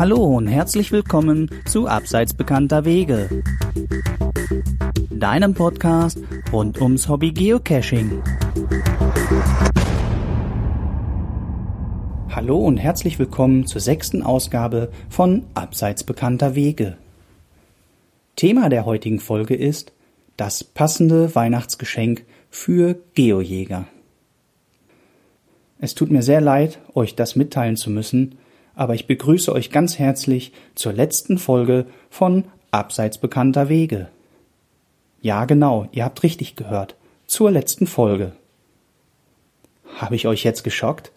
Hallo und herzlich willkommen zu Abseits bekannter Wege. Deinem Podcast rund ums Hobby Geocaching. Hallo und herzlich willkommen zur sechsten Ausgabe von Abseits bekannter Wege. Thema der heutigen Folge ist das passende Weihnachtsgeschenk für Geojäger. Es tut mir sehr leid, euch das mitteilen zu müssen, aber ich begrüße euch ganz herzlich zur letzten Folge von Abseits bekannter Wege. Ja, genau, ihr habt richtig gehört, zur letzten Folge. Habe ich euch jetzt geschockt?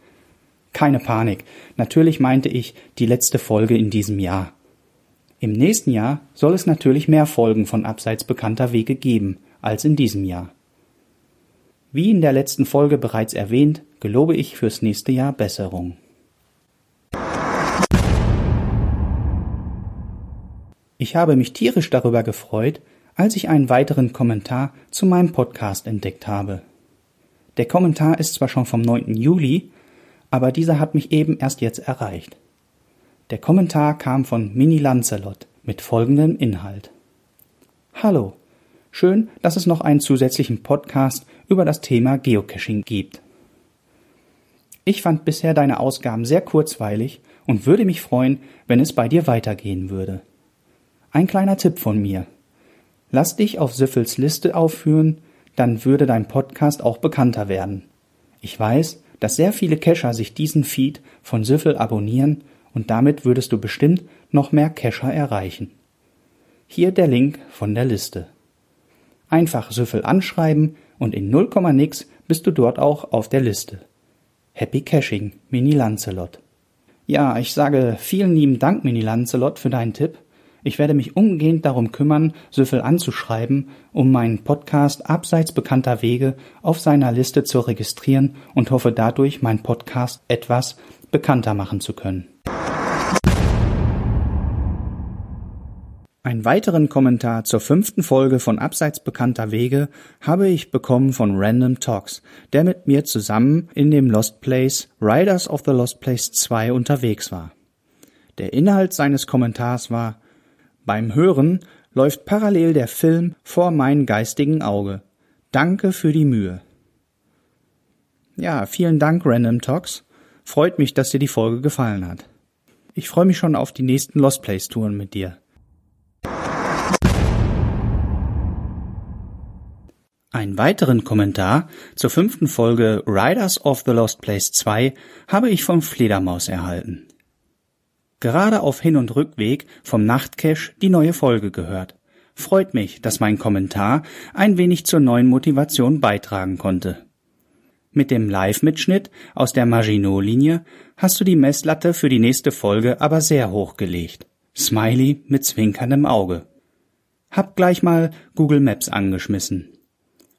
Keine Panik, natürlich meinte ich die letzte Folge in diesem Jahr. Im nächsten Jahr soll es natürlich mehr Folgen von Abseits bekannter Wege geben als in diesem Jahr. Wie in der letzten Folge bereits erwähnt, gelobe ich fürs nächste Jahr Besserung. Ich habe mich tierisch darüber gefreut, als ich einen weiteren Kommentar zu meinem Podcast entdeckt habe. Der Kommentar ist zwar schon vom 9. Juli, aber dieser hat mich eben erst jetzt erreicht. Der Kommentar kam von Mini Lancelot mit folgendem Inhalt. Hallo, schön, dass es noch einen zusätzlichen Podcast über das Thema Geocaching gibt. Ich fand bisher deine Ausgaben sehr kurzweilig und würde mich freuen, wenn es bei dir weitergehen würde. Ein kleiner Tipp von mir. Lass dich auf Süffels Liste aufführen, dann würde dein Podcast auch bekannter werden. Ich weiß, dass sehr viele Cacher sich diesen Feed von Süffel abonnieren und damit würdest du bestimmt noch mehr Cacher erreichen. Hier der Link von der Liste. Einfach Süffel anschreiben und in 0, nix bist du dort auch auf der Liste. Happy Caching, Mini Lancelot. Ja, ich sage vielen lieben Dank, Mini Lancelot, für deinen Tipp ich werde mich umgehend darum kümmern, Süffel anzuschreiben, um meinen Podcast abseits bekannter Wege auf seiner Liste zu registrieren und hoffe dadurch, meinen Podcast etwas bekannter machen zu können. Einen weiteren Kommentar zur fünften Folge von Abseits bekannter Wege habe ich bekommen von Random Talks, der mit mir zusammen in dem Lost Place Riders of the Lost Place 2 unterwegs war. Der Inhalt seines Kommentars war beim Hören läuft parallel der Film vor meinem geistigen Auge. Danke für die Mühe. Ja, vielen Dank, Random Talks. Freut mich, dass dir die Folge gefallen hat. Ich freue mich schon auf die nächsten Lost Place Touren mit dir. Einen weiteren Kommentar zur fünften Folge Riders of the Lost Place 2 habe ich von Fledermaus erhalten gerade auf Hin- und Rückweg vom Nachtcache die neue Folge gehört. Freut mich, dass mein Kommentar ein wenig zur neuen Motivation beitragen konnte. Mit dem Live-Mitschnitt aus der Maginot-Linie hast du die Messlatte für die nächste Folge aber sehr hoch gelegt. Smiley mit zwinkerndem Auge. Hab gleich mal Google Maps angeschmissen.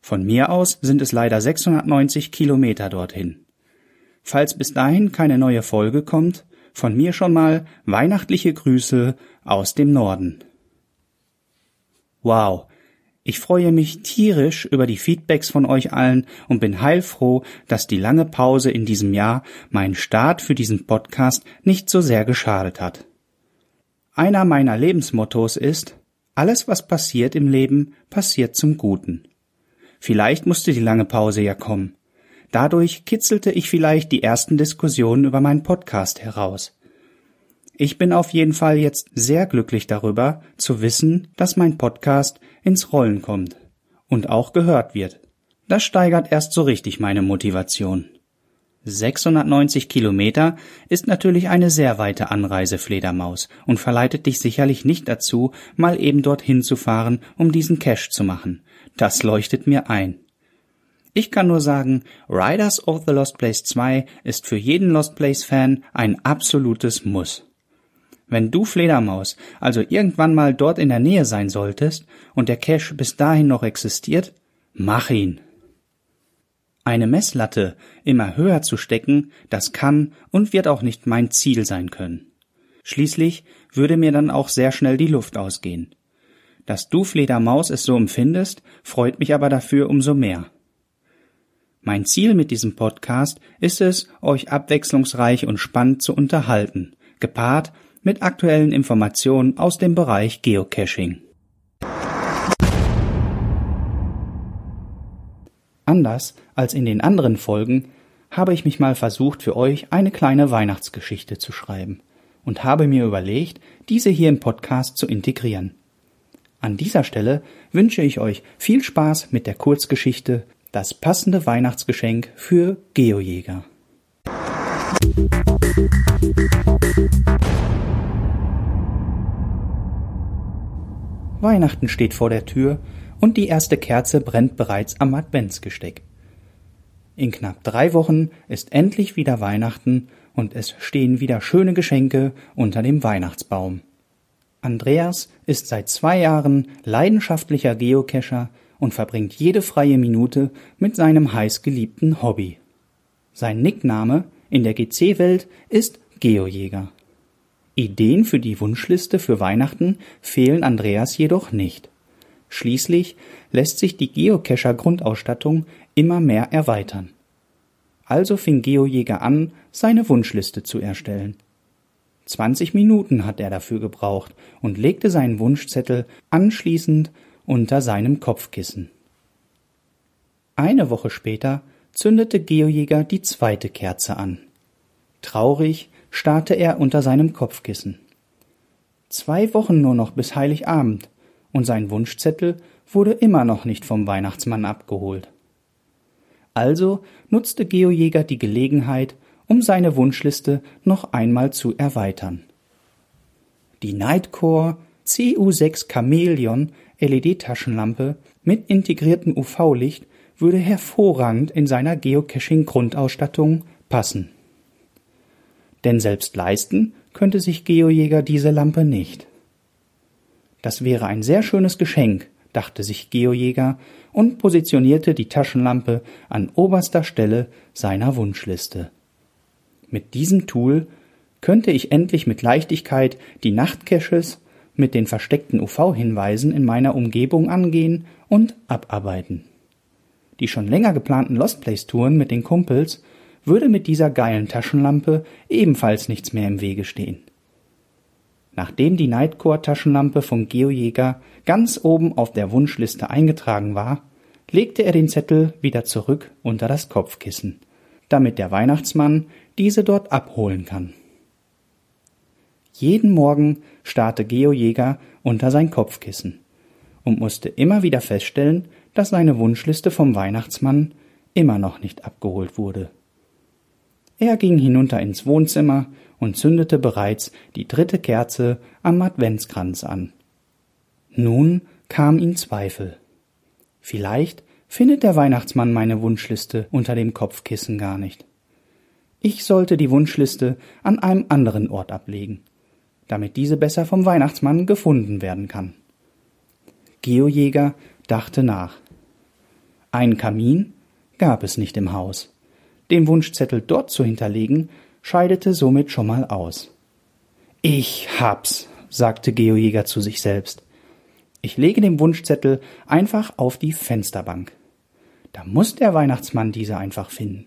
Von mir aus sind es leider 690 Kilometer dorthin. Falls bis dahin keine neue Folge kommt, von mir schon mal weihnachtliche Grüße aus dem Norden. Wow, ich freue mich tierisch über die Feedbacks von euch allen und bin heilfroh, dass die lange Pause in diesem Jahr meinen Start für diesen Podcast nicht so sehr geschadet hat. Einer meiner Lebensmottos ist, alles was passiert im Leben, passiert zum Guten. Vielleicht musste die lange Pause ja kommen. Dadurch kitzelte ich vielleicht die ersten Diskussionen über meinen Podcast heraus. Ich bin auf jeden Fall jetzt sehr glücklich darüber, zu wissen, dass mein Podcast ins Rollen kommt und auch gehört wird. Das steigert erst so richtig meine Motivation. 690 Kilometer ist natürlich eine sehr weite Anreise, Fledermaus, und verleitet dich sicherlich nicht dazu, mal eben dorthin zu fahren, um diesen Cash zu machen. Das leuchtet mir ein. Ich kann nur sagen, Riders of the Lost Place 2 ist für jeden Lost Place Fan ein absolutes Muss. Wenn du Fledermaus also irgendwann mal dort in der Nähe sein solltest und der Cache bis dahin noch existiert, mach ihn. Eine Messlatte immer höher zu stecken, das kann und wird auch nicht mein Ziel sein können. Schließlich würde mir dann auch sehr schnell die Luft ausgehen. Dass du Fledermaus es so empfindest, freut mich aber dafür umso mehr. Mein Ziel mit diesem Podcast ist es, euch abwechslungsreich und spannend zu unterhalten, gepaart mit aktuellen Informationen aus dem Bereich Geocaching. Anders als in den anderen Folgen habe ich mich mal versucht, für euch eine kleine Weihnachtsgeschichte zu schreiben und habe mir überlegt, diese hier im Podcast zu integrieren. An dieser Stelle wünsche ich euch viel Spaß mit der Kurzgeschichte Das passende Weihnachtsgeschenk für Geojäger. Weihnachten steht vor der Tür und die erste Kerze brennt bereits am Adventsgesteck. In knapp drei Wochen ist endlich wieder Weihnachten und es stehen wieder schöne Geschenke unter dem Weihnachtsbaum. Andreas ist seit zwei Jahren leidenschaftlicher Geocacher und verbringt jede freie Minute mit seinem heißgeliebten Hobby. Sein Nickname in der GC-Welt ist Geojäger. Ideen für die Wunschliste für Weihnachten fehlen Andreas jedoch nicht. Schließlich lässt sich die Geocacher-Grundausstattung immer mehr erweitern. Also fing Geojäger an, seine Wunschliste zu erstellen. 20 Minuten hat er dafür gebraucht und legte seinen Wunschzettel anschließend unter seinem Kopfkissen. Eine Woche später zündete Geojäger die zweite Kerze an. Traurig starrte er unter seinem Kopfkissen. Zwei Wochen nur noch bis Heiligabend, und sein Wunschzettel wurde immer noch nicht vom Weihnachtsmann abgeholt. Also nutzte Geojäger die Gelegenheit, um seine Wunschliste noch einmal zu erweitern. Die Nightcore CU6 Chameleon LED-Taschenlampe mit integriertem UV-Licht würde hervorragend in seiner Geocaching-Grundausstattung passen. Denn selbst leisten könnte sich Geojäger diese Lampe nicht. Das wäre ein sehr schönes Geschenk, dachte sich Geojäger und positionierte die Taschenlampe an oberster Stelle seiner Wunschliste. Mit diesem Tool könnte ich endlich mit Leichtigkeit die Nachtcaches mit den versteckten UV-Hinweisen in meiner Umgebung angehen und abarbeiten. Die schon länger geplanten Lost Place Touren mit den Kumpels würde mit dieser geilen Taschenlampe ebenfalls nichts mehr im Wege stehen. Nachdem die Nightcore-Taschenlampe von Geojäger ganz oben auf der Wunschliste eingetragen war, legte er den Zettel wieder zurück unter das Kopfkissen, damit der Weihnachtsmann diese dort abholen kann. Jeden Morgen starrte Geojäger unter sein Kopfkissen und musste immer wieder feststellen, dass seine Wunschliste vom Weihnachtsmann immer noch nicht abgeholt wurde. Er ging hinunter ins Wohnzimmer und zündete bereits die dritte Kerze am Adventskranz an. Nun kam ihm Zweifel. Vielleicht findet der Weihnachtsmann meine Wunschliste unter dem Kopfkissen gar nicht. Ich sollte die Wunschliste an einem anderen Ort ablegen, damit diese besser vom Weihnachtsmann gefunden werden kann. Geojäger dachte nach. Einen Kamin gab es nicht im Haus. Den Wunschzettel dort zu hinterlegen, scheidete somit schon mal aus. Ich hab's, sagte Geojäger zu sich selbst. Ich lege den Wunschzettel einfach auf die Fensterbank. Da muss der Weihnachtsmann diese einfach finden.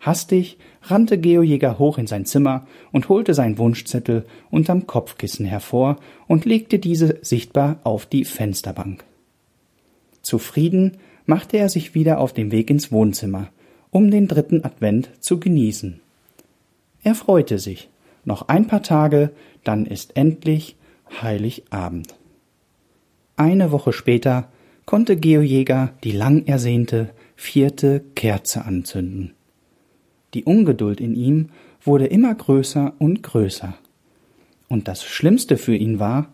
Hastig rannte Geojäger hoch in sein Zimmer und holte seinen Wunschzettel unterm Kopfkissen hervor und legte diese sichtbar auf die Fensterbank. Zufrieden machte er sich wieder auf den Weg ins Wohnzimmer, um den dritten Advent zu genießen. Er freute sich. Noch ein paar Tage, dann ist endlich Heiligabend. Eine Woche später konnte Geojäger die lang ersehnte vierte Kerze anzünden. Die Ungeduld in ihm wurde immer größer und größer. Und das Schlimmste für ihn war,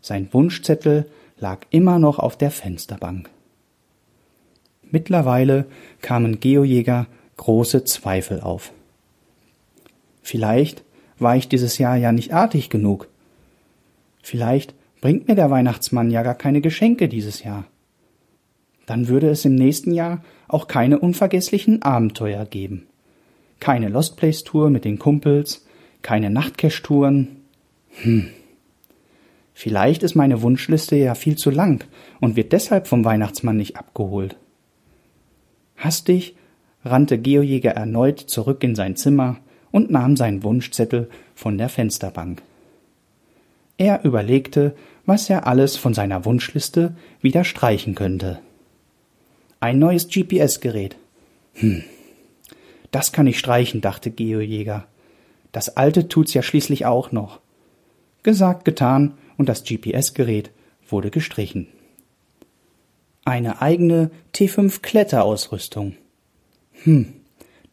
sein Wunschzettel lag immer noch auf der Fensterbank. Mittlerweile kamen Geojäger große Zweifel auf. Vielleicht war ich dieses Jahr ja nicht artig genug. Vielleicht bringt mir der Weihnachtsmann ja gar keine Geschenke dieses Jahr. Dann würde es im nächsten Jahr auch keine unvergesslichen Abenteuer geben. Keine Lost Place Tour mit den Kumpels, keine Nachtcash Touren. Hm. Vielleicht ist meine Wunschliste ja viel zu lang und wird deshalb vom Weihnachtsmann nicht abgeholt. Hastig rannte Geojäger erneut zurück in sein Zimmer und nahm seinen Wunschzettel von der Fensterbank. Er überlegte, was er alles von seiner Wunschliste wieder streichen könnte. Ein neues GPS-Gerät. Hm. Das kann ich streichen, dachte Geojäger. Das alte tut's ja schließlich auch noch. Gesagt, getan, und das GPS-Gerät wurde gestrichen. Eine eigene T5 Kletterausrüstung. Hm,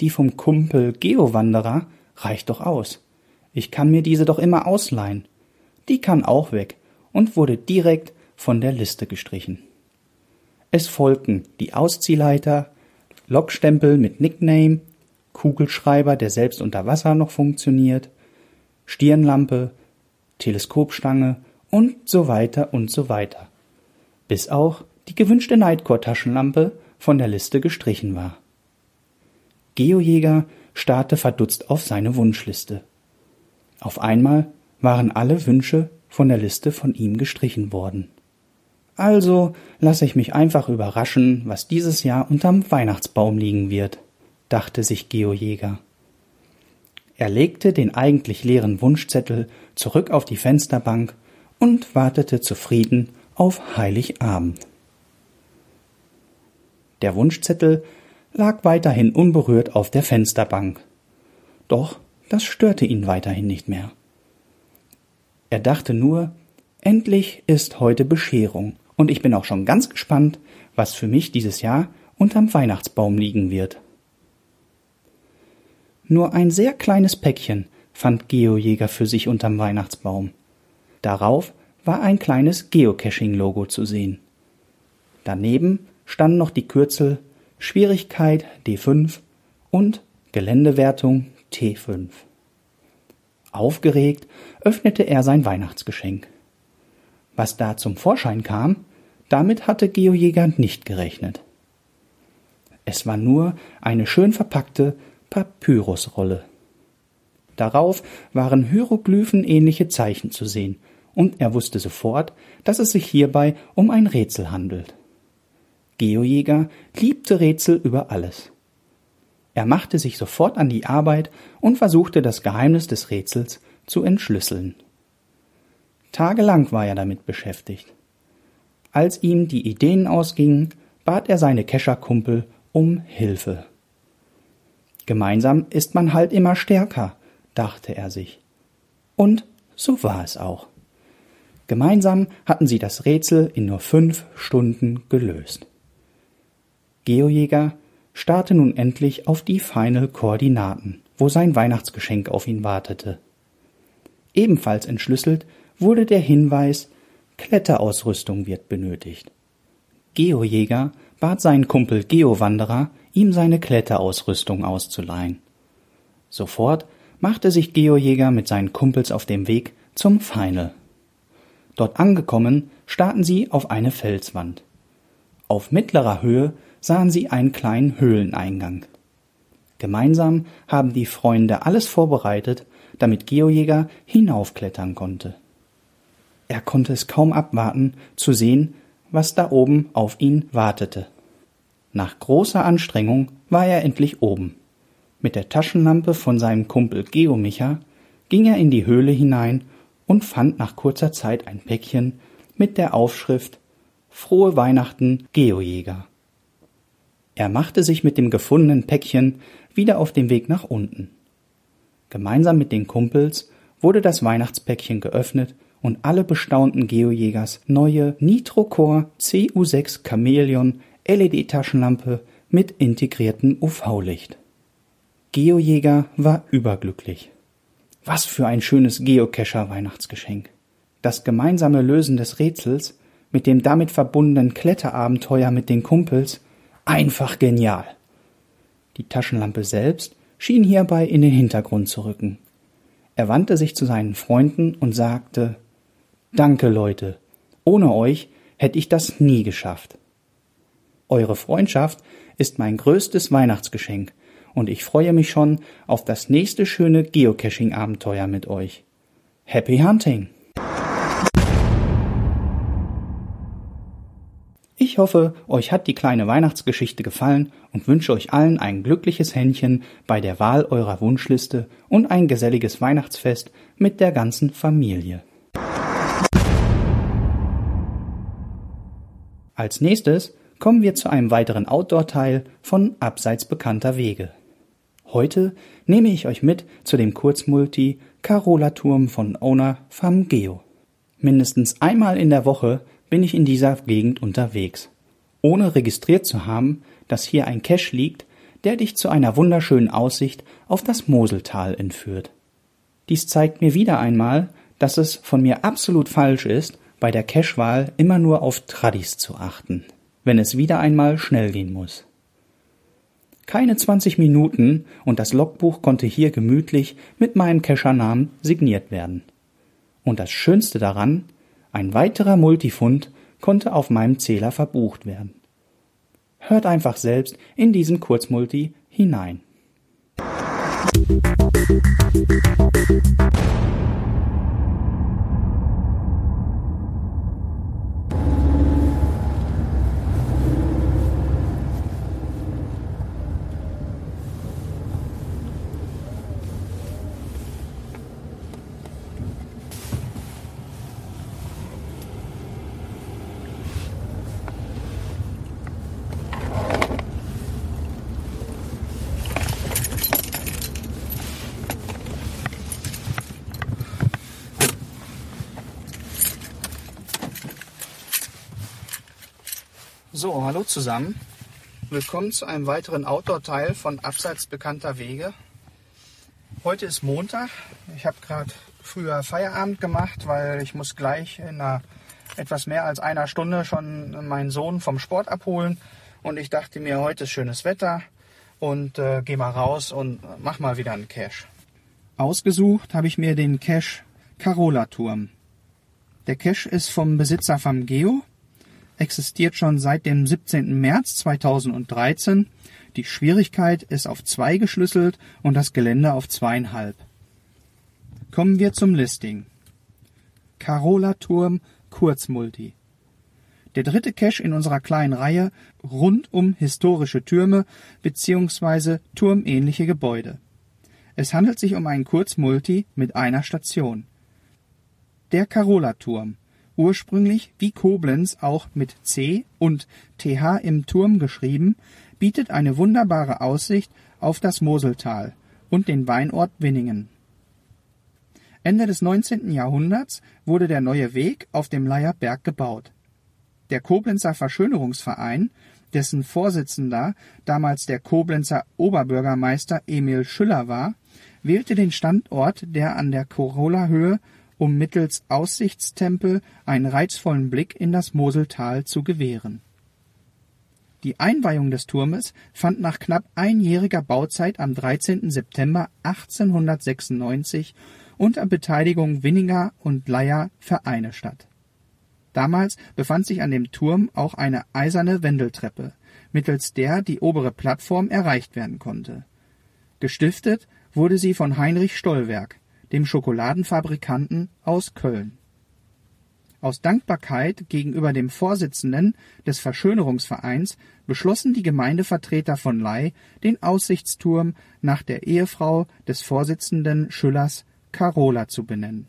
die vom Kumpel Geowanderer reicht doch aus. Ich kann mir diese doch immer ausleihen. Die kann auch weg und wurde direkt von der Liste gestrichen. Es folgten die Ausziehleiter, Lokstempel mit Nickname, Kugelschreiber, der selbst unter Wasser noch funktioniert, Stirnlampe, Teleskopstange und so weiter und so weiter. Bis auch die gewünschte Nightcore-Taschenlampe von der Liste gestrichen war. Geojäger starrte verdutzt auf seine Wunschliste. Auf einmal waren alle Wünsche von der Liste von ihm gestrichen worden. Also lasse ich mich einfach überraschen, was dieses Jahr unterm Weihnachtsbaum liegen wird, dachte sich Geojäger. Er legte den eigentlich leeren Wunschzettel zurück auf die Fensterbank und wartete zufrieden auf Heiligabend. Der Wunschzettel lag weiterhin unberührt auf der Fensterbank. Doch das störte ihn weiterhin nicht mehr. Er dachte nur, endlich ist heute Bescherung, und ich bin auch schon ganz gespannt, was für mich dieses Jahr unterm Weihnachtsbaum liegen wird. Nur ein sehr kleines Päckchen fand Geojäger für sich unterm Weihnachtsbaum. Darauf war ein kleines Geocaching-Logo zu sehen. Daneben standen noch die Kürzel Schwierigkeit D5 und Geländewertung T5. Aufgeregt öffnete er sein Weihnachtsgeschenk. Was da zum Vorschein kam, damit hatte Geojäger nicht gerechnet. Es war nur eine schön verpackte Papyrusrolle. Darauf waren hieroglyphenähnliche Zeichen zu sehen, und er wusste sofort, dass es sich hierbei um ein Rätsel handelt. Geojäger liebte Rätsel über alles. Er machte sich sofort an die Arbeit und versuchte das Geheimnis des Rätsels zu entschlüsseln. Tagelang war er damit beschäftigt. Als ihm die Ideen ausgingen, bat er seine Kescherkumpel um Hilfe. Gemeinsam ist man halt immer stärker, dachte er sich. Und so war es auch. Gemeinsam hatten sie das Rätsel in nur fünf Stunden gelöst. Geojäger starrte nun endlich auf die Final Koordinaten, wo sein Weihnachtsgeschenk auf ihn wartete. Ebenfalls entschlüsselt wurde der Hinweis, Kletterausrüstung wird benötigt. Geojäger bat seinen Kumpel Geowanderer, ihm seine Kletterausrüstung auszuleihen. Sofort machte sich Geojäger mit seinen Kumpels auf dem Weg zum Final. Dort angekommen, starrten sie auf eine Felswand. Auf mittlerer Höhe sahen sie einen kleinen Höhleneingang. Gemeinsam haben die Freunde alles vorbereitet, damit Geojäger hinaufklettern konnte. Er konnte es kaum abwarten, zu sehen, was da oben auf ihn wartete. Nach großer Anstrengung war er endlich oben. Mit der Taschenlampe von seinem Kumpel Geomicha ging er in die Höhle hinein und fand nach kurzer Zeit ein Päckchen mit der Aufschrift Frohe Weihnachten, Geojäger. Er machte sich mit dem gefundenen Päckchen wieder auf den Weg nach unten. Gemeinsam mit den Kumpels wurde das Weihnachtspäckchen geöffnet und alle bestaunten Geojägers neue Nitrocore CU6 Chameleon LED-Taschenlampe mit integriertem UV-Licht. Geojäger war überglücklich. Was für ein schönes Geocacher-Weihnachtsgeschenk. Das gemeinsame Lösen des Rätsels mit dem damit verbundenen Kletterabenteuer mit den Kumpels einfach genial. Die Taschenlampe selbst schien hierbei in den Hintergrund zu rücken. Er wandte sich zu seinen Freunden und sagte Danke, Leute. Ohne euch hätte ich das nie geschafft. Eure Freundschaft ist mein größtes Weihnachtsgeschenk und ich freue mich schon auf das nächste schöne Geocaching-Abenteuer mit euch. Happy Hunting! Ich hoffe, euch hat die kleine Weihnachtsgeschichte gefallen und wünsche euch allen ein glückliches Händchen bei der Wahl eurer Wunschliste und ein geselliges Weihnachtsfest mit der ganzen Familie. Als nächstes kommen wir zu einem weiteren Outdoor-Teil von Abseits bekannter Wege. Heute nehme ich euch mit zu dem Kurzmulti Carola Turm von Owner Geo. Mindestens einmal in der Woche bin ich in dieser Gegend unterwegs, ohne registriert zu haben, dass hier ein Cache liegt, der dich zu einer wunderschönen Aussicht auf das Moseltal entführt. Dies zeigt mir wieder einmal, dass es von mir absolut falsch ist, bei der Cache-Wahl immer nur auf Tradis zu achten, wenn es wieder einmal schnell gehen muss. Keine 20 Minuten und das Logbuch konnte hier gemütlich mit meinem Cacher-Namen signiert werden. Und das Schönste daran, ein weiterer Multifund konnte auf meinem Zähler verbucht werden. Hört einfach selbst in diesen Kurzmulti hinein. Hallo zusammen. Willkommen zu einem weiteren Outdoor-Teil von Abseits bekannter Wege. Heute ist Montag. Ich habe gerade früher Feierabend gemacht, weil ich muss gleich in einer etwas mehr als einer Stunde schon meinen Sohn vom Sport abholen. Und ich dachte mir, heute ist schönes Wetter und äh, gehe mal raus und mach mal wieder einen Cache. Ausgesucht habe ich mir den Cache Carola Turm. Der Cache ist vom Besitzer vom Geo existiert schon seit dem 17. März 2013. Die Schwierigkeit ist auf zwei geschlüsselt und das Gelände auf zweieinhalb. Kommen wir zum Listing. Carola Turm Kurzmulti. Der dritte Cache in unserer kleinen Reihe rund um historische Türme bzw. turmähnliche Gebäude. Es handelt sich um einen Kurzmulti mit einer Station. Der Carola Turm ursprünglich wie Koblenz auch mit C und TH im Turm geschrieben, bietet eine wunderbare Aussicht auf das Moseltal und den Weinort Winningen. Ende des 19. Jahrhunderts wurde der neue Weg auf dem Leierberg gebaut. Der Koblenzer Verschönerungsverein, dessen Vorsitzender damals der Koblenzer Oberbürgermeister Emil Schüller war, wählte den Standort der an der Corolla-Höhe um mittels Aussichtstempel einen reizvollen Blick in das Moseltal zu gewähren. Die Einweihung des Turmes fand nach knapp einjähriger Bauzeit am 13. September 1896 unter Beteiligung Winninger und Leier Vereine statt. Damals befand sich an dem Turm auch eine eiserne Wendeltreppe, mittels der die obere Plattform erreicht werden konnte. Gestiftet wurde sie von Heinrich Stollwerk, dem Schokoladenfabrikanten aus Köln. Aus Dankbarkeit gegenüber dem Vorsitzenden des Verschönerungsvereins beschlossen die Gemeindevertreter von Ley, den Aussichtsturm nach der Ehefrau des Vorsitzenden Schüllers Carola zu benennen.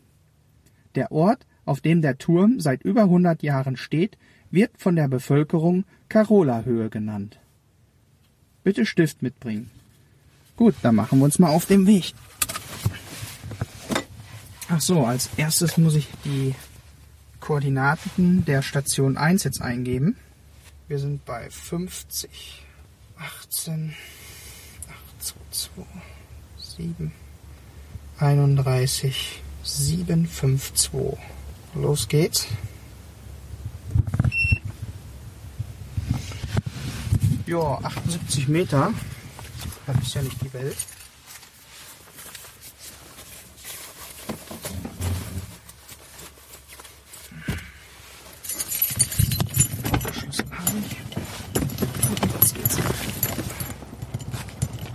Der Ort, auf dem der Turm seit über 100 Jahren steht, wird von der Bevölkerung Carola-Höhe genannt. Bitte Stift mitbringen. Gut, dann machen wir uns mal auf den Weg. Ach so, als erstes muss ich die Koordinaten der Station 1 jetzt eingeben. Wir sind bei 50, 18, 822, 7, 31, 752. Los geht's. Ja, 78 Meter. Das ist ja nicht die Welt.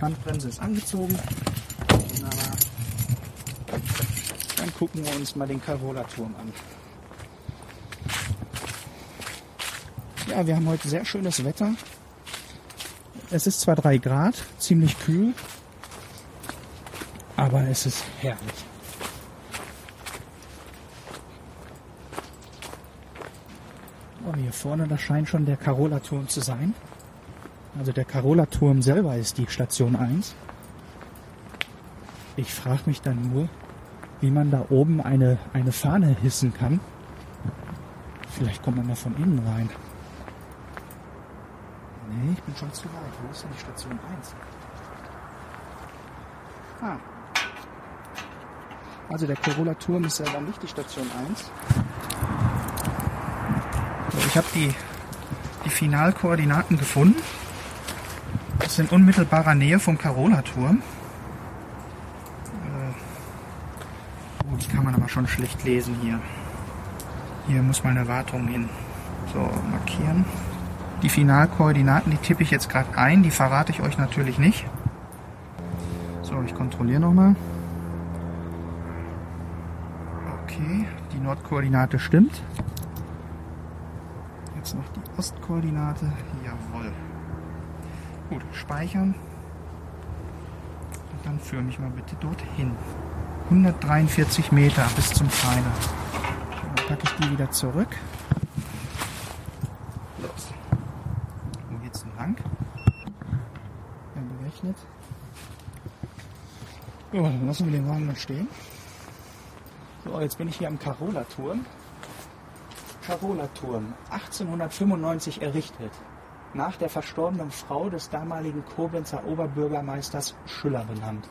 Handbremse ist angezogen. Dann gucken wir uns mal den Carola-Turm an. Ja, wir haben heute sehr schönes Wetter. Es ist zwar 3 Grad, ziemlich kühl, aber es ist herrlich. Oh, hier vorne, das scheint schon der Carola-Turm zu sein. Also der Carola-Turm selber ist die Station 1. Ich frage mich dann nur, wie man da oben eine, eine Fahne hissen kann. Vielleicht kommt man da von innen rein. Nee, ich bin schon zu weit. Wo ist denn die Station 1? Ah. Also der Corolla-Turm ist selber nicht die Station 1. So, ich habe die, die Finalkoordinaten gefunden. Das sind unmittelbarer Nähe vom Carola-Turm. Äh, die kann man aber schon schlecht lesen hier. Hier muss mal eine Wartung hin. So, markieren. Die Finalkoordinaten, die tippe ich jetzt gerade ein, die verrate ich euch natürlich nicht. So, ich kontrolliere nochmal. Okay, die Nordkoordinate stimmt. Jetzt noch die Ostkoordinate. Jawohl. Gut, speichern. Und dann führe mich mal bitte dorthin. 143 Meter bis zum Pfeiler. Dann packe ich die wieder zurück. berechnet. So, dann lassen wir den Wagen mal stehen. So, jetzt bin ich hier am Carola-Turm. Carola-Turm, 1895 errichtet. Nach der verstorbenen Frau des damaligen Koblenzer Oberbürgermeisters Schüller benannt.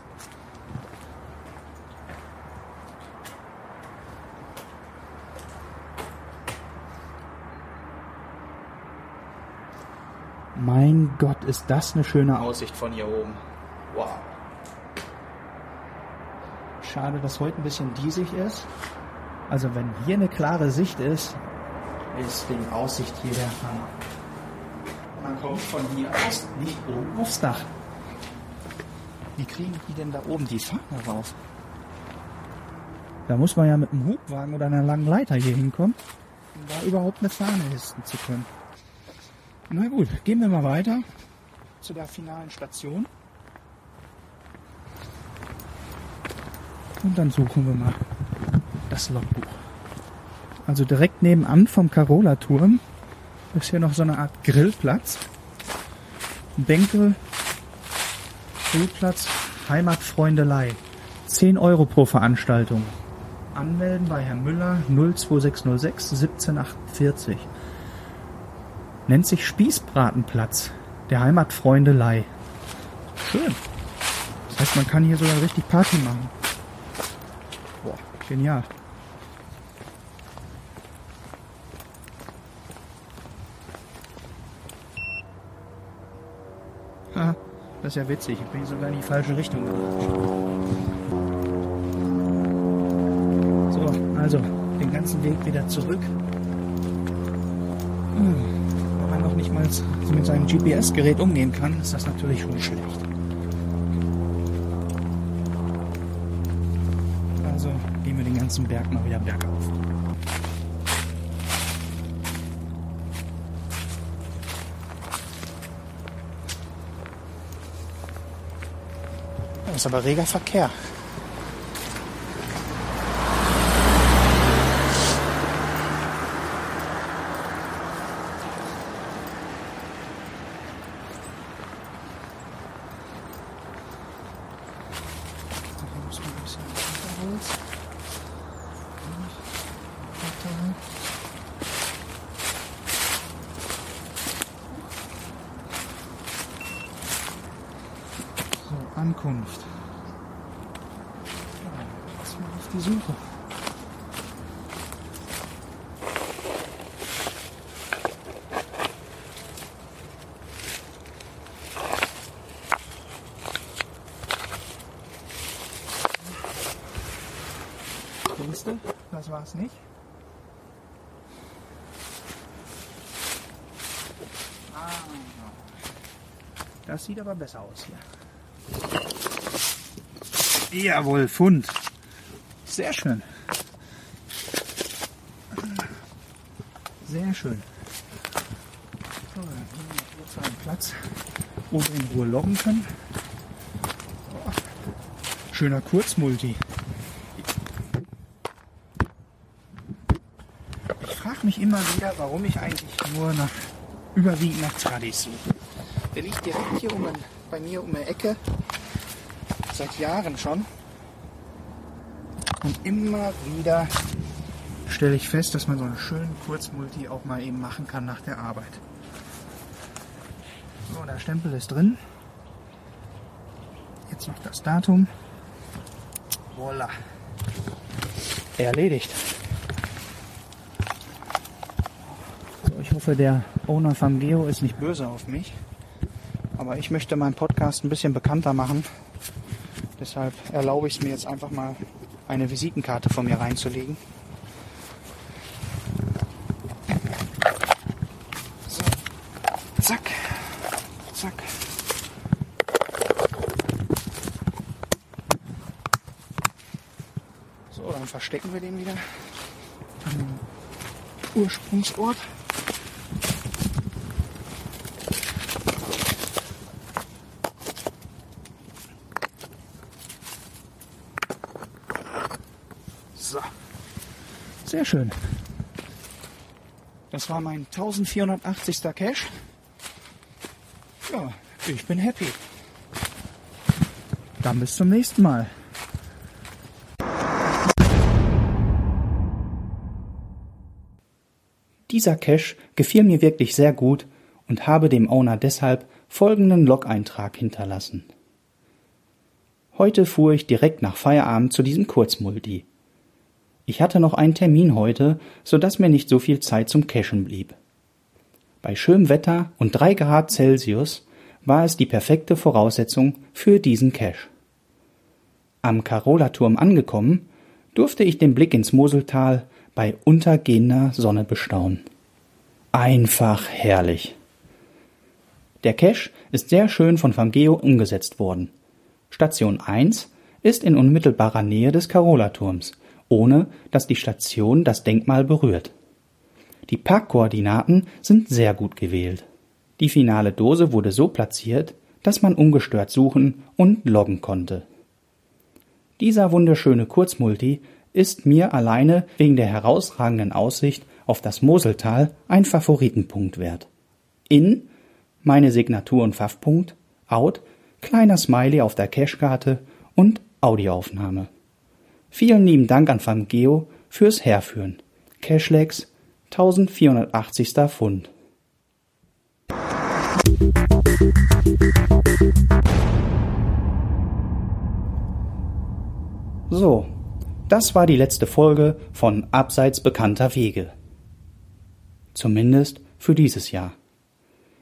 Mein Gott, ist das eine schöne Aussicht von hier oben. Wow. Schade, dass heute ein bisschen diesig ist. Also wenn hier eine klare Sicht ist, ist die Aussicht hier der Hammer. Man kommt von hier aus nicht oben aufs Dach. Wie kriegen die denn da oben die Fahne rauf? Da muss man ja mit einem Hubwagen oder einer langen Leiter hier hinkommen, um da überhaupt eine Fahne histen zu können. Na gut, gehen wir mal weiter zu der finalen Station. Und dann suchen wir mal das Logbuch. Also direkt nebenan vom Carola-Turm ist hier noch so eine Art Grillplatz. Bänke, Grillplatz, Heimatfreundelei. 10 Euro pro Veranstaltung. Anmelden bei Herrn Müller 02606 1748 nennt sich Spießbratenplatz der Heimatfreundelei. Schön. Das heißt, man kann hier sogar richtig Party machen. Boah, genial. Ist ja witzig. Ich bin sogar in die falsche Richtung. So, also den ganzen Weg wieder zurück. Hm noch nicht mal mit seinem GPS-Gerät umgehen kann, ist das natürlich schon schlecht. Also gehen wir den ganzen Berg mal wieder bergauf. Ist aber reger Verkehr. Ankunft. Jetzt mal auf die Suche. Du, das war's nicht? Ah. Das sieht aber besser aus hier. Jawohl, Fund. Sehr schön. Sehr schön. So, dann haben wir kurz einen Platz, wo wir in Ruhe loggen können. Schöner Kurzmulti. Ich frage frage mich immer wieder, warum ich eigentlich nur nach, überwiegend nach Tradis suche. Der liegt direkt hier um, bei mir um die Ecke, seit Jahren schon. Und immer wieder stelle ich fest, dass man so einen schönen Kurzmulti auch mal eben machen kann nach der Arbeit. So, der Stempel ist drin. Jetzt noch das Datum. Voila. Erledigt. So, ich hoffe, der Owner vom Geo ist nicht böse auf mich. Aber ich möchte meinen Podcast ein bisschen bekannter machen. Deshalb erlaube ich es mir jetzt einfach mal eine Visitenkarte von mir reinzulegen. So, zack, zack. So, dann verstecken wir den wieder am Ursprungsort. Sehr schön. Das war mein 1480. Cash. Ja, ich bin happy. Dann bis zum nächsten Mal. Dieser Cache gefiel mir wirklich sehr gut und habe dem Owner deshalb folgenden Log-Eintrag hinterlassen. Heute fuhr ich direkt nach Feierabend zu diesem Kurzmulti. Ich hatte noch einen Termin heute, so dass mir nicht so viel Zeit zum Cashen blieb. Bei schönem Wetter und drei Grad Celsius war es die perfekte Voraussetzung für diesen Cache. Am Carola-Turm angekommen, durfte ich den Blick ins Moseltal bei untergehender Sonne bestaunen. Einfach herrlich. Der Cache ist sehr schön von Fangeo umgesetzt worden. Station 1 ist in unmittelbarer Nähe des Carola-Turms, ohne dass die Station das Denkmal berührt. Die Parkkoordinaten sind sehr gut gewählt. Die finale Dose wurde so platziert, dass man ungestört suchen und loggen konnte. Dieser wunderschöne Kurzmulti ist mir alleine wegen der herausragenden Aussicht auf das Moseltal ein Favoritenpunkt wert. In meine Signatur und Pfaffpunkt, out, kleiner Smiley auf der Cashkarte und Audioaufnahme. Vielen lieben Dank an Famgeo fürs Herführen. Cashlex 1480. Pfund. So, das war die letzte Folge von Abseits bekannter Wege. Zumindest für dieses Jahr.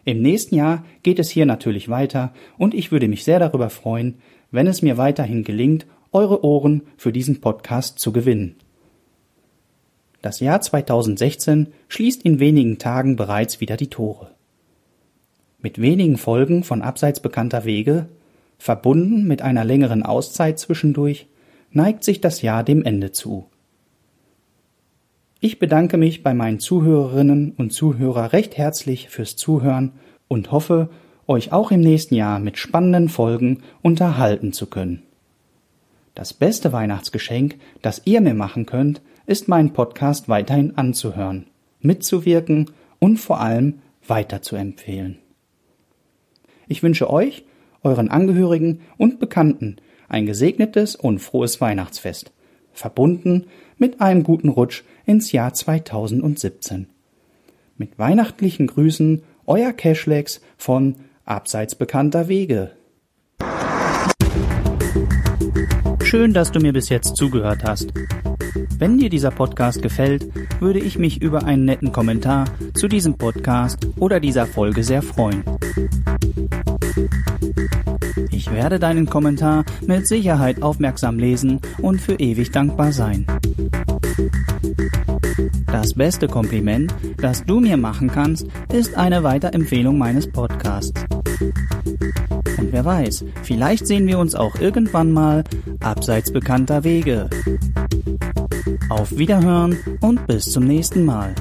Im nächsten Jahr geht es hier natürlich weiter und ich würde mich sehr darüber freuen, wenn es mir weiterhin gelingt, eure Ohren für diesen Podcast zu gewinnen. Das Jahr 2016 schließt in wenigen Tagen bereits wieder die Tore. Mit wenigen Folgen von Abseits bekannter Wege, verbunden mit einer längeren Auszeit zwischendurch, neigt sich das Jahr dem Ende zu. Ich bedanke mich bei meinen Zuhörerinnen und Zuhörer recht herzlich fürs Zuhören und hoffe, euch auch im nächsten Jahr mit spannenden Folgen unterhalten zu können. Das beste Weihnachtsgeschenk, das ihr mir machen könnt, ist meinen Podcast weiterhin anzuhören, mitzuwirken und vor allem weiterzuempfehlen. Ich wünsche euch, euren Angehörigen und Bekannten ein gesegnetes und frohes Weihnachtsfest, verbunden mit einem guten Rutsch ins Jahr 2017. Mit weihnachtlichen Grüßen, euer Cashlex von Abseits bekannter Wege. Schön, dass du mir bis jetzt zugehört hast. Wenn dir dieser Podcast gefällt, würde ich mich über einen netten Kommentar zu diesem Podcast oder dieser Folge sehr freuen. Ich werde deinen Kommentar mit Sicherheit aufmerksam lesen und für ewig dankbar sein. Das beste Kompliment, das du mir machen kannst, ist eine Weiterempfehlung meines Podcasts. Und wer weiß, vielleicht sehen wir uns auch irgendwann mal abseits bekannter Wege. Auf Wiederhören und bis zum nächsten Mal.